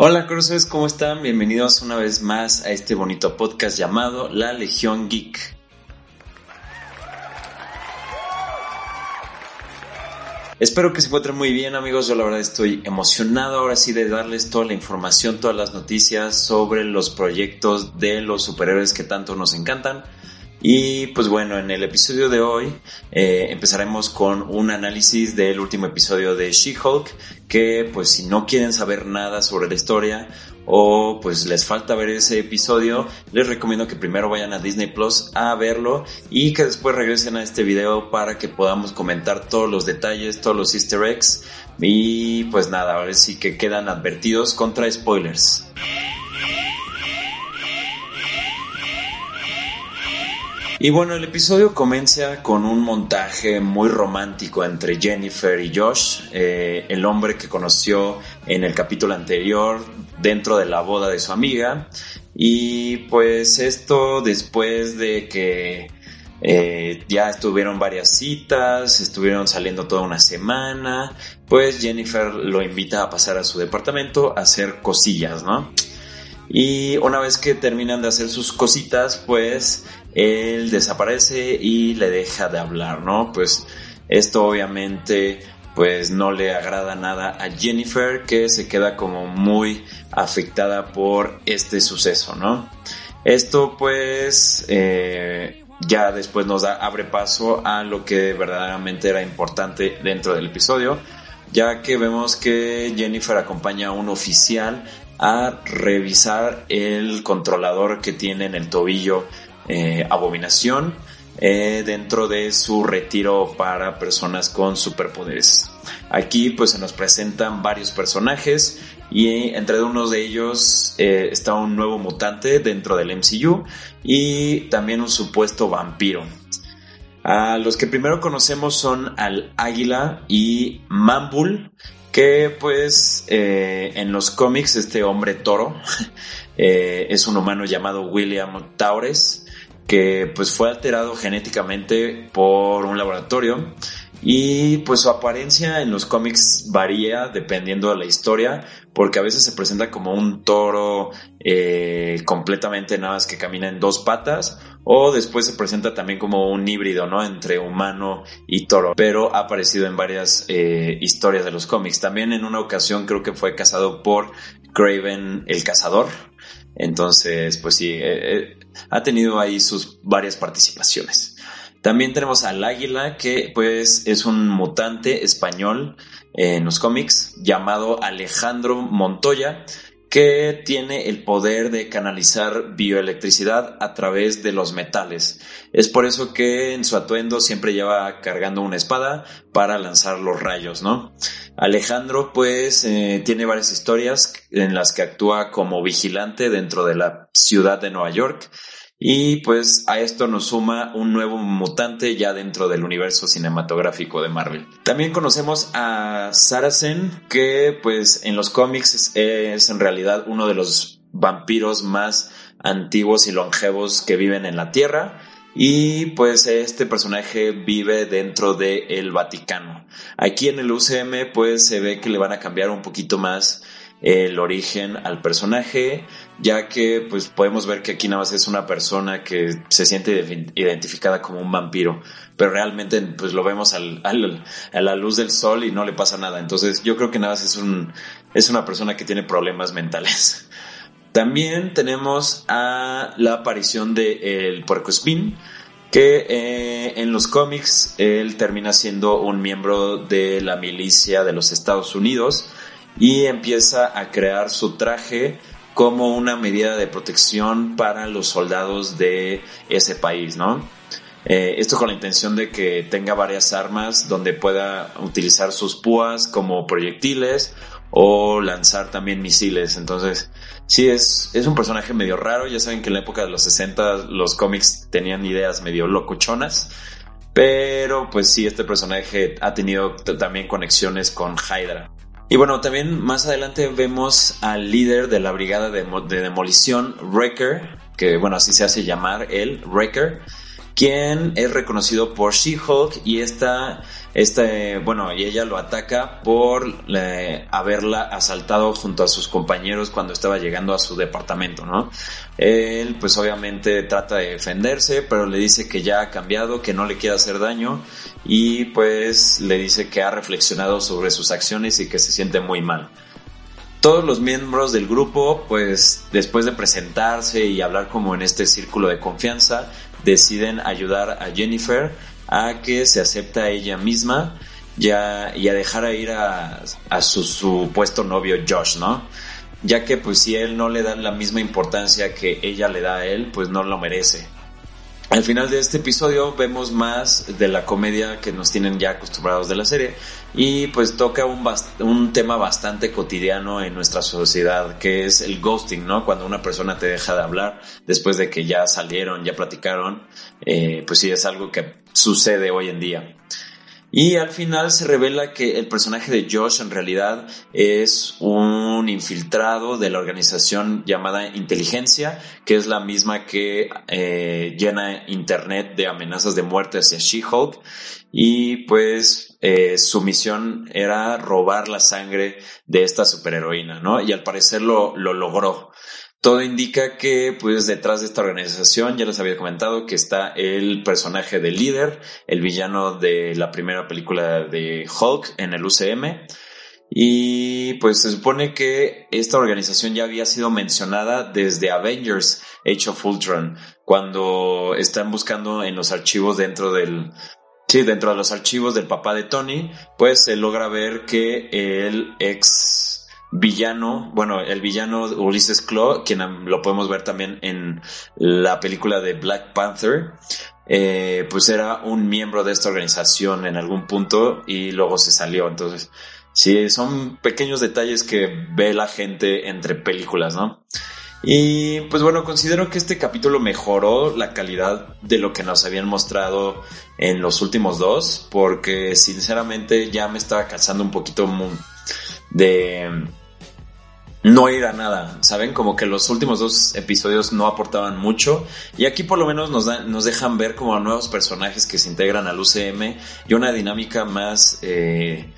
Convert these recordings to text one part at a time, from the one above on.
Hola cruces, ¿cómo están? Bienvenidos una vez más a este bonito podcast llamado La Legión Geek. Espero que se encuentren muy bien amigos, yo la verdad estoy emocionado ahora sí de darles toda la información, todas las noticias sobre los proyectos de los superhéroes que tanto nos encantan. Y pues bueno, en el episodio de hoy eh, empezaremos con un análisis del último episodio de She-Hulk, que pues si no quieren saber nada sobre la historia o pues les falta ver ese episodio, les recomiendo que primero vayan a Disney Plus a verlo y que después regresen a este video para que podamos comentar todos los detalles, todos los easter eggs y pues nada, ahora sí que quedan advertidos contra spoilers. Y bueno, el episodio comienza con un montaje muy romántico entre Jennifer y Josh, eh, el hombre que conoció en el capítulo anterior dentro de la boda de su amiga. Y pues esto después de que eh, ya estuvieron varias citas, estuvieron saliendo toda una semana, pues Jennifer lo invita a pasar a su departamento a hacer cosillas, ¿no? Y una vez que terminan de hacer sus cositas, pues él desaparece y le deja de hablar, ¿no? Pues esto obviamente pues no le agrada nada a Jennifer que se queda como muy afectada por este suceso, ¿no? Esto pues eh, ya después nos da, abre paso a lo que verdaderamente era importante dentro del episodio, ya que vemos que Jennifer acompaña a un oficial a revisar el controlador que tiene en el tobillo eh, Abominación eh, dentro de su retiro para personas con superpoderes. Aquí pues se nos presentan varios personajes y entre unos de ellos eh, está un nuevo mutante dentro del MCU y también un supuesto vampiro. A los que primero conocemos son al Águila y Mambul, que pues en los cómics este hombre toro es un humano llamado William Taures que pues fue alterado genéticamente por un laboratorio. Y pues su apariencia en los cómics varía dependiendo de la historia porque a veces se presenta como un toro eh, completamente nada más que camina en dos patas o después se presenta también como un híbrido no entre humano y toro pero ha aparecido en varias eh, historias de los cómics. También en una ocasión creo que fue cazado por Craven el cazador. Entonces pues sí eh, ha tenido ahí sus varias participaciones. También tenemos al águila, que pues es un mutante español en los cómics llamado Alejandro Montoya, que tiene el poder de canalizar bioelectricidad a través de los metales. Es por eso que en su atuendo siempre lleva cargando una espada para lanzar los rayos, ¿no? Alejandro pues eh, tiene varias historias en las que actúa como vigilante dentro de la ciudad de Nueva York y pues a esto nos suma un nuevo mutante ya dentro del universo cinematográfico de Marvel. También conocemos a Saracen, que pues en los cómics es, en realidad uno de los vampiros más antiguos y longevos que viven en la Tierra. Y pues este personaje vive dentro del el Vaticano. Aquí en el UCM pues se ve que le van a cambiar un poquito más el origen al personaje, ya que pues podemos ver que aquí nada más es una persona que se siente identificada como un vampiro, pero realmente pues lo vemos a la luz del sol y no le pasa nada. Entonces yo creo que nada más es una persona que tiene problemas mentales. También tenemos a la aparición de el Puerco Spin, que eh, en los cómics él termina siendo un miembro de la milicia de los Estados Unidos, y empieza a crear su traje como una medida de protección para los soldados de ese país, ¿no? Eh, esto con la intención de que tenga varias armas donde pueda utilizar sus púas como proyectiles o lanzar también misiles. Entonces, sí, es, es un personaje medio raro. Ya saben que en la época de los 60 los cómics tenían ideas medio locochonas. Pero pues sí, este personaje ha tenido también conexiones con Hydra. Y bueno, también más adelante vemos al líder de la brigada de, demolición, Wrecker, que bueno, así se hace llamar él, Wrecker, quien es reconocido por She-Hulk y esta Este, bueno, y ella lo ataca por haberla asaltado junto a sus compañeros cuando estaba llegando a su departamento, ¿no? Él, pues obviamente trata de defenderse, pero le dice que ya ha cambiado, que no le quiere hacer daño y pues le dice que ha reflexionado sobre sus acciones y que se siente muy mal. Todos los miembros del grupo, pues después de presentarse y hablar como en este círculo de confianza, deciden ayudar a Jennifer a que se acepta a ella misma ya, y a dejar a ir a, a su supuesto novio Josh, ¿no? Ya que pues si él no le da la misma importancia que ella le da a él, pues no lo merece. Al final de este episodio vemos más de la comedia que nos tienen ya acostumbrados de la serie y pues toca un, tema bastante cotidiano en nuestra sociedad que es el ghosting, ¿no? Cuando una persona te deja de hablar después de que ya salieron, ya platicaron, eh, pues sí es algo que sucede hoy en día. Y al final se revela que el personaje de Josh en realidad es un infiltrado de la organización llamada Inteligencia, que es la misma que eh, llena Internet de amenazas de muerte hacia She-Hulk. Y pues eh, su misión era robar la sangre de esta superheroína, ¿no? Y al parecer lo, lo logró. Todo indica que, pues, detrás de esta organización, ya les había comentado, que está el personaje del líder, el villano de la primera película de Hulk en el UCM. Y pues se supone que esta organización ya había sido mencionada desde Avengers Age of Ultron, cuando están buscando en los archivos dentro del, sí, dentro de los archivos del papá de Tony, pues se logra ver que el ex villano, bueno, el villano Ulysses Claw, quien lo podemos ver también en la película de Black Panther, eh, pues era un miembro de esta organización en algún punto y luego se salió. Entonces, sí, son pequeños detalles que ve la gente entre películas, ¿no? Y pues bueno, considero que este capítulo mejoró la calidad de lo que nos habían mostrado en los últimos dos, porque sinceramente ya me estaba cansando un poquito de no ir a nada, ¿saben? Como que los últimos dos episodios no aportaban mucho y aquí por lo menos nos, nos dejan ver como a nuevos personajes que se integran al UCM y una dinámica más, eh,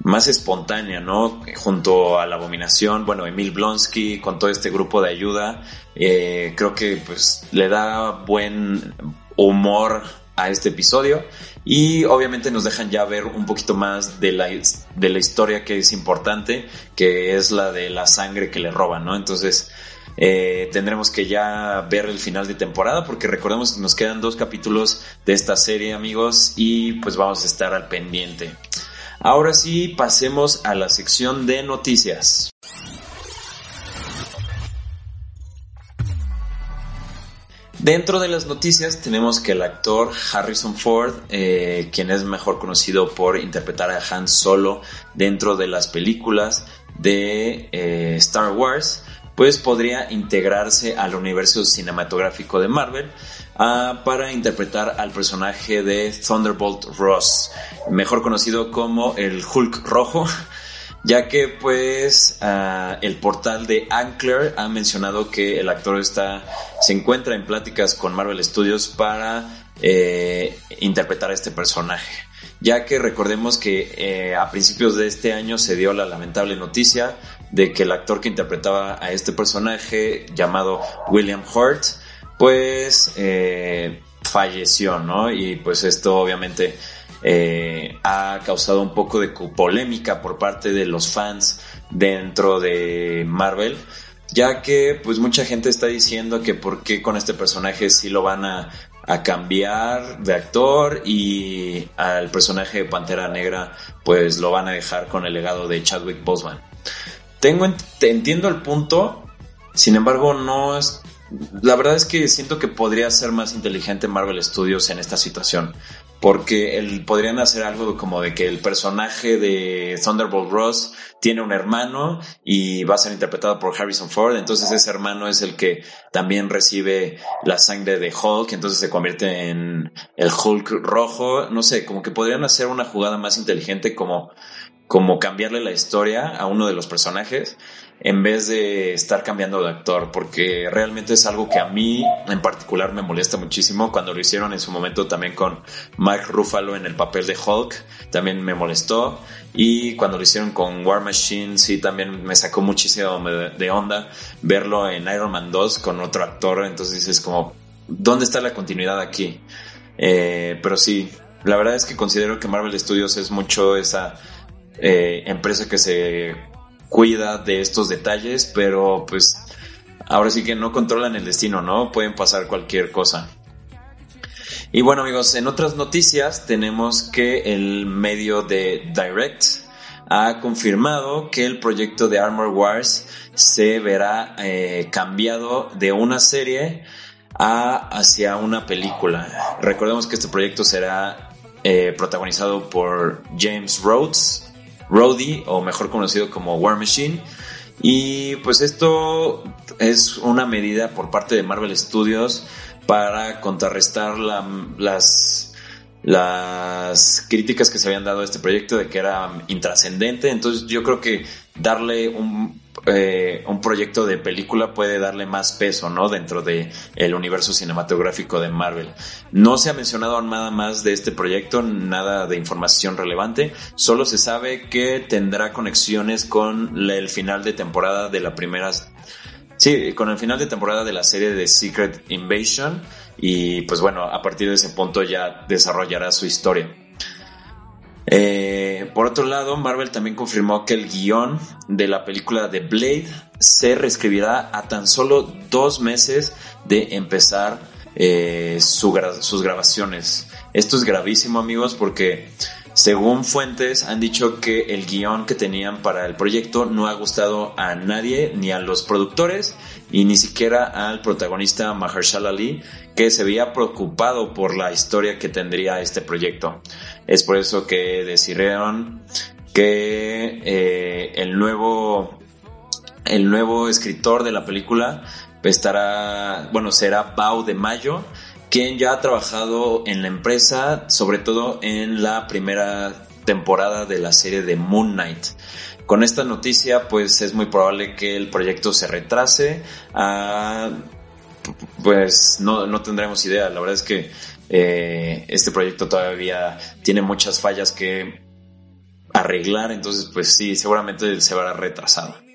más espontánea, ¿no? Junto a la abominación, bueno, Emil Blonsky con todo este grupo de ayuda, eh, creo que pues le da buen humor a este episodio y obviamente nos dejan ya ver un poquito más de la, de la historia que es importante, que es la de la sangre que le roban, ¿no? Entonces eh, tendremos que ya ver el final de temporada porque recordemos que nos quedan dos capítulos de esta serie amigos y pues vamos a estar al pendiente. Ahora sí, pasemos a la sección de noticias. Dentro de las noticias tenemos que el actor Harrison Ford, eh, quien es mejor conocido por interpretar a Han Solo dentro de las películas de eh, Star Wars, pues podría integrarse al universo cinematográfico de Marvel ah, para interpretar al personaje de Thunderbolt Ross, mejor conocido como el Hulk rojo ya que pues ah, el portal de Ankler ha mencionado que el actor está se encuentra en pláticas con Marvel Studios para eh, interpretar a este personaje. Ya que recordemos que eh, a principios de este año se dio la lamentable noticia de que el actor que interpretaba a este personaje llamado William Hurt pues eh, falleció, ¿no? Y pues esto obviamente eh, ha causado un poco de polémica por parte de los fans dentro de Marvel, ya que pues mucha gente está diciendo que por qué con este personaje sí lo van a, cambiar de actor y al personaje de Pantera Negra pues lo van a dejar con el legado de Chadwick Boseman. Tengo entiendo el punto, sin embargo no es la verdad es que siento que podría ser más inteligente Marvel Studios en esta situación porque el, podrían hacer algo como de que el personaje de Thunderbolt Ross tiene un hermano y va a ser interpretado por Harrison Ford, entonces ese hermano es el que también recibe la sangre de Hulk, entonces se convierte en el Hulk rojo, no sé, como que podrían hacer una jugada más inteligente como como cambiarle la historia a uno de los personajes en vez de estar cambiando de actor, porque realmente es algo que a mí en particular me molesta muchísimo. Cuando lo hicieron en su momento también con Mike Ruffalo en el papel de Hulk, también me molestó. Y cuando lo hicieron con War Machine, sí, también me sacó muchísimo de onda verlo en Iron Man 2 con otro actor. Entonces es como, ¿dónde está la continuidad aquí? Eh, pero sí, la verdad es que considero que Marvel Studios es mucho esa eh, empresa que se cuida de estos detalles, pero pues ahora sí que no controlan el destino, ¿no? Pueden pasar cualquier cosa. Y bueno amigos, en otras noticias tenemos que el medio de Direct ha confirmado que el proyecto de Armor Wars se verá eh, cambiado de una serie a hacia una película. Recordemos que este proyecto será eh, protagonizado por James Rhodes, Rhodey, o mejor conocido como War Machine. Y pues esto es una medida por parte de Marvel Studios para contrarrestar las, las críticas que se habían dado a este proyecto de que era intrascendente. Entonces yo creo que darle un eh, un proyecto de película puede darle más peso, ¿no? Dentro de el universo cinematográfico de Marvel. No se ha mencionado nada más de este proyecto, nada de información relevante. Solo se sabe que tendrá conexiones con el final de temporada de la primera Sí, con el final de temporada de la serie de Secret Invasion y pues bueno, a partir de ese punto ya desarrollará su historia. Eh, por otro lado, Marvel también confirmó que el guion de la película de Blade se reescribirá a tan solo dos meses de empezar eh, sus grabaciones. Esto es gravísimo amigos porque según fuentes han dicho que el guion que tenían para el proyecto no ha gustado a nadie, ni a los productores y ni siquiera al protagonista Mahershala Ali, que se había preocupado por la historia que tendría este proyecto. Es por eso que decidieron que eh, el nuevo el nuevo escritor de la película estará, bueno, será Pau de Mayo, quien ya ha trabajado en la empresa, sobre todo en la primera temporada de la serie de Moon Knight. Con esta noticia, pues es muy probable que el proyecto se retrase. Ah, pues no, no tendremos idea. La verdad es que eh, este proyecto todavía tiene muchas fallas que arreglar, entonces pues sí, seguramente se verá retrasado.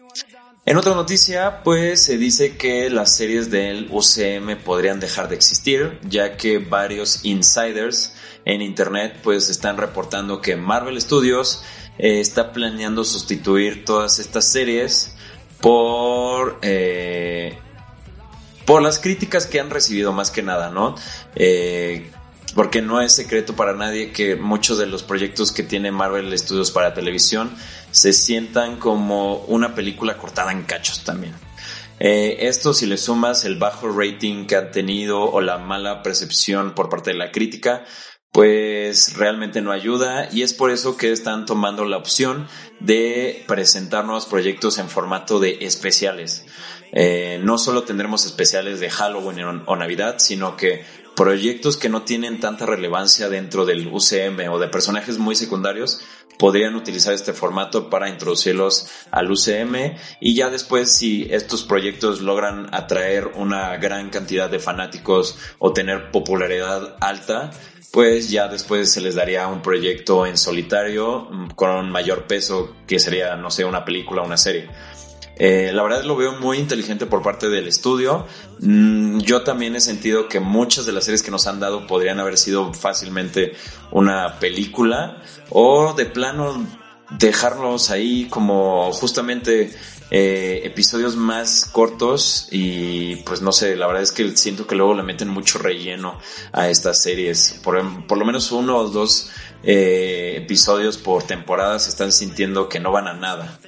En otra noticia, pues se dice que las series del UCM podrían dejar de existir, ya que varios insiders en internet pues están reportando que Marvel Studios eh, está planeando sustituir todas estas series por eh, por las críticas que han recibido más que nada, ¿no? Eh, porque no es secreto para nadie que muchos de los proyectos que tiene Marvel Studios para televisión se sientan como una película cortada en cachos también. Eh, esto si le sumas el bajo rating que han tenido o la mala percepción por parte de la crítica, pues realmente no ayuda y es por eso que están tomando la opción de presentar nuevos proyectos en formato de especiales. Eh, no solo tendremos especiales de Halloween o Navidad, sino que proyectos que no tienen tanta relevancia dentro del UCM o de personajes muy secundarios podrían utilizar este formato para introducirlos al UCM y ya después si estos proyectos logran atraer una gran cantidad de fanáticos o tener popularidad alta, pues ya después se les daría un proyecto en solitario mm, con mayor peso que sería, no sé, una película o una serie. Eh, la verdad lo veo muy inteligente por parte del estudio. Mm, yo también he sentido que muchas de las series que nos han dado podrían haber sido fácilmente una película o de plano dejarlos ahí como justamente eh, episodios más cortos y pues no sé, la verdad es que siento que luego le meten mucho relleno a estas series. Por, por lo menos uno o dos eh, episodios por temporada se están sintiendo que no van a nada.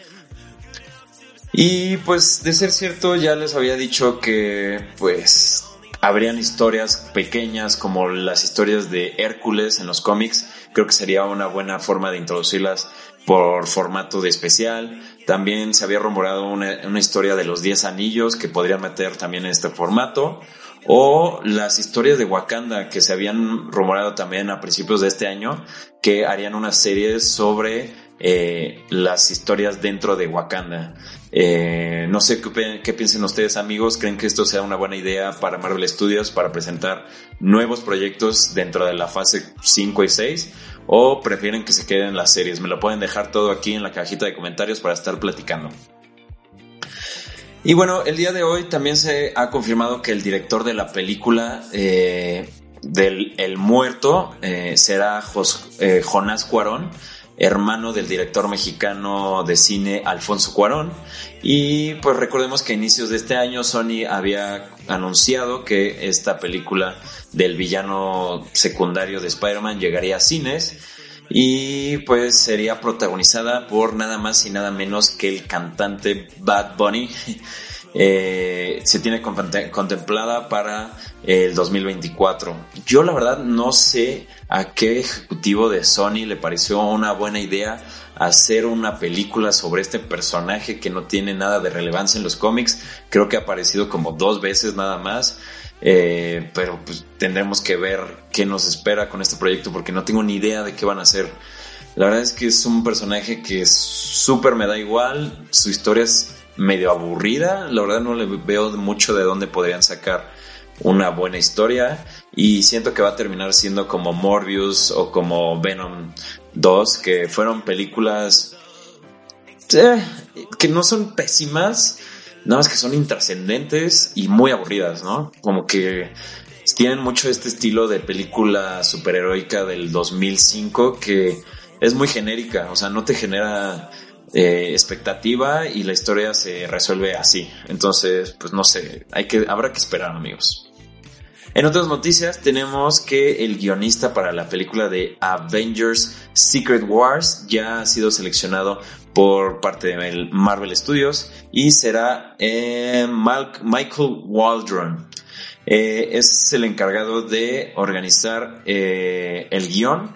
Y pues de ser cierto ya les había dicho que pues habrían historias pequeñas como las historias de Hércules en los cómics. Creo que sería una buena forma de introducirlas por formato de especial. También se había rumorado una, una historia de los 10 anillos que podrían meter también en este formato. O las historias de Wakanda que se habían rumorado también a principios de este año que harían una serie sobre eh, las historias dentro de Wakanda. Eh, no sé qué, qué, piensen ustedes amigos, ¿creen que esto sea una buena idea para Marvel Studios para presentar nuevos proyectos dentro de la fase 5 y 6? ¿O prefieren que se queden las series? Me lo pueden dejar todo aquí en la cajita de comentarios para estar platicando. Y bueno, el día de hoy también se ha confirmado que el director de la película eh, del El Muerto será eh, Jonás Cuarón, hermano del director mexicano de cine Alfonso Cuarón. Y pues recordemos que a inicios de este año Sony había anunciado que esta película del villano secundario de Spider-Man llegaría a cines y pues sería protagonizada por nada más y nada menos que el cantante Bad Bunny. Eh, se tiene contemplada para el 2024. Yo la verdad no sé a qué ejecutivo de Sony le pareció una buena idea hacer una película sobre este personaje que no tiene nada de relevancia en los cómics. Creo que ha aparecido como dos veces nada más. Eh, pero pues tendremos que ver qué nos espera con este proyecto porque no tengo ni idea de qué van a hacer. La verdad es que es un personaje que súper me da igual, su historia es medio aburrida, la verdad no le veo mucho de dónde podrían sacar una buena historia y siento que va a terminar siendo como Morbius o como Venom 2, que fueron películas eh, que no son pésimas, nada más que son intrascendentes y muy aburridas, ¿no? Como que tienen mucho este estilo de película superheroica del 2005 que es muy genérica, o sea, no te genera eh, expectativa y la historia se resuelve así. Entonces, pues no sé, hay que, habrá que esperar, amigos. En otras noticias tenemos que el guionista para la película de Avengers Secret Wars ya ha sido seleccionado por parte de Marvel Studios y será eh, Michael Waldron. Eh, es el encargado de organizar el guion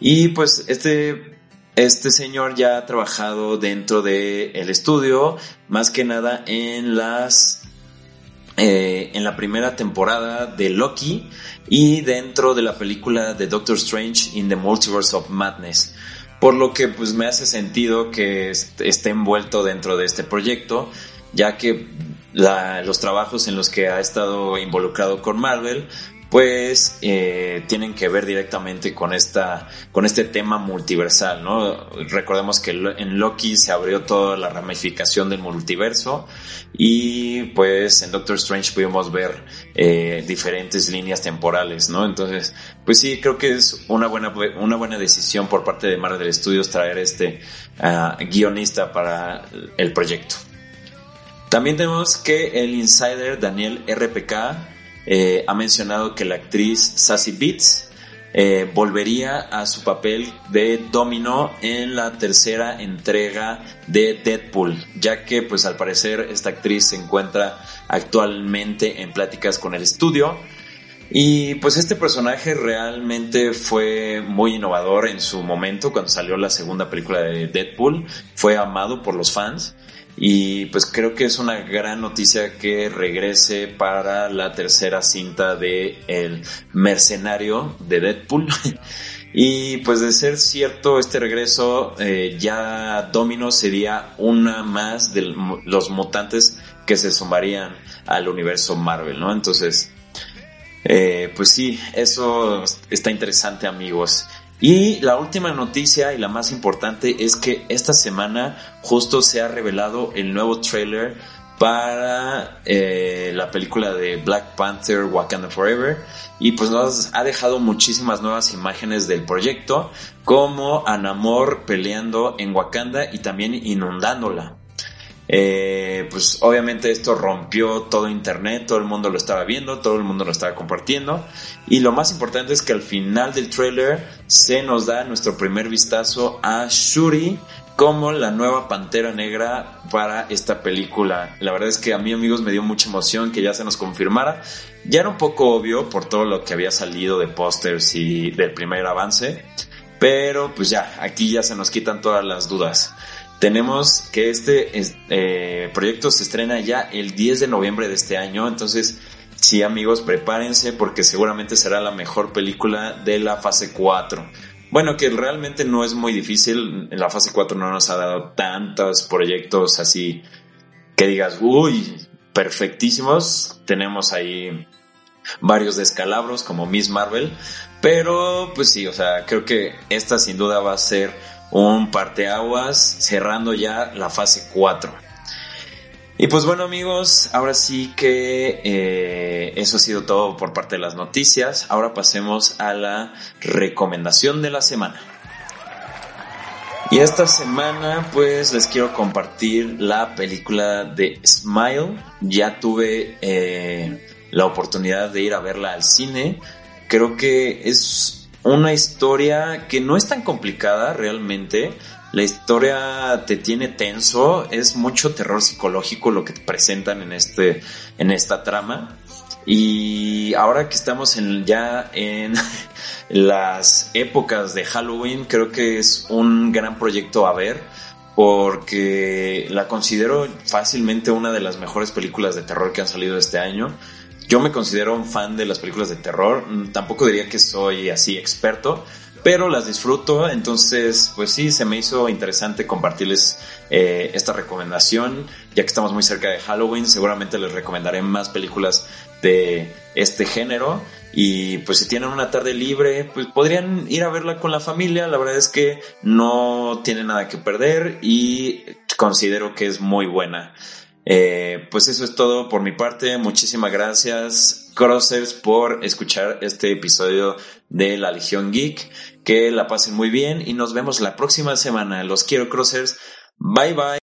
y pues este este señor ya ha trabajado dentro del el estudio, más que nada en las eh, en la primera temporada de Loki y dentro de la película de Doctor Strange in the Multiverse of Madness. Por lo que pues me hace sentido que esté envuelto dentro de este proyecto, ya que los trabajos en los que ha estado involucrado con Marvel pues eh, tienen que ver directamente con esta con este tema multiversal no recordemos que en Loki se abrió toda la ramificación del multiverso y pues en Doctor Strange pudimos ver eh, diferentes líneas temporales no entonces pues sí creo que es una buena una buena decisión por parte de Marvel Studios traer este uh, guionista para el proyecto. También tenemos que el insider Daniel RPK eh, ha mencionado que la actriz Sassy Beats eh, volvería a su papel de Domino en la tercera entrega de Deadpool, ya que pues al parecer esta actriz se encuentra actualmente en pláticas con el estudio. Y pues este personaje realmente fue muy innovador en su momento cuando salió la segunda película de Deadpool, fue amado por los fans y pues creo que es una gran noticia que regrese para la tercera cinta de El Mercenario de Deadpool. y pues de ser cierto este regreso, eh, ya Domino sería una más de los mutantes que se sumarían al universo Marvel, ¿no? Entonces, eh, pues sí, eso está interesante amigos. Y la última noticia y la más importante es que esta semana justo se ha revelado el nuevo trailer para eh, la película de Black Panther Wakanda Forever y pues nos ha dejado muchísimas nuevas imágenes del proyecto como Anamor peleando en Wakanda y también inundándola. Eh, pues obviamente esto rompió todo internet, todo el mundo lo estaba viendo, todo el mundo lo estaba compartiendo. Y lo más importante es que al final del trailer se nos da nuestro primer vistazo a Shuri como la nueva pantera negra para esta película. La verdad es que a mí amigos me dio mucha emoción que ya se nos confirmara. Ya era un poco obvio por todo lo que había salido de pósters y del primer avance. Pero pues ya, aquí ya se nos quitan todas las dudas tenemos que este eh, proyecto se estrena ya el 10 de noviembre de este año, entonces sí amigos, prepárense porque seguramente será la mejor película de la fase 4. bueno, que realmente no es muy difícil. La fase 4 no nos ha dado tantos proyectos así que digas, uy, perfectísimos. Tenemos ahí varios descalabros como Miss Marvel, pero pues sí, o sea, creo que esta sin duda va a ser un parteaguas cerrando ya la fase 4. Y pues bueno amigos, ahora sí que eh, eso ha sido todo por parte de las noticias. Ahora pasemos a la recomendación de la semana. Y esta semana pues les quiero compartir la película de Smile. Ya tuve eh, la oportunidad de ir a verla al cine. Creo que es una historia que no es tan complicada realmente. La historia te tiene tenso, es mucho terror psicológico lo que te presentan en este en esta trama. Y ahora que estamos en, ya en las épocas de Halloween, creo que es un gran proyecto a ver porque la considero fácilmente una de las mejores películas de terror que han salido este año. Yo me considero un fan de las películas de terror, tampoco diría que soy así experto, pero las disfruto, entonces pues sí, se me hizo interesante compartirles eh, esta recomendación, ya que estamos muy cerca de Halloween, seguramente les recomendaré más películas de este género y pues si tienen una tarde libre, pues podrían ir a verla con la familia, la verdad es que no tiene nada que perder y considero que es muy buena. Eh, pues eso es todo por mi parte. Muchísimas gracias, Crossers, por escuchar este episodio de La Legión Geek. Que la pasen muy bien y nos vemos la próxima semana. Los quiero, Crossers. Bye bye.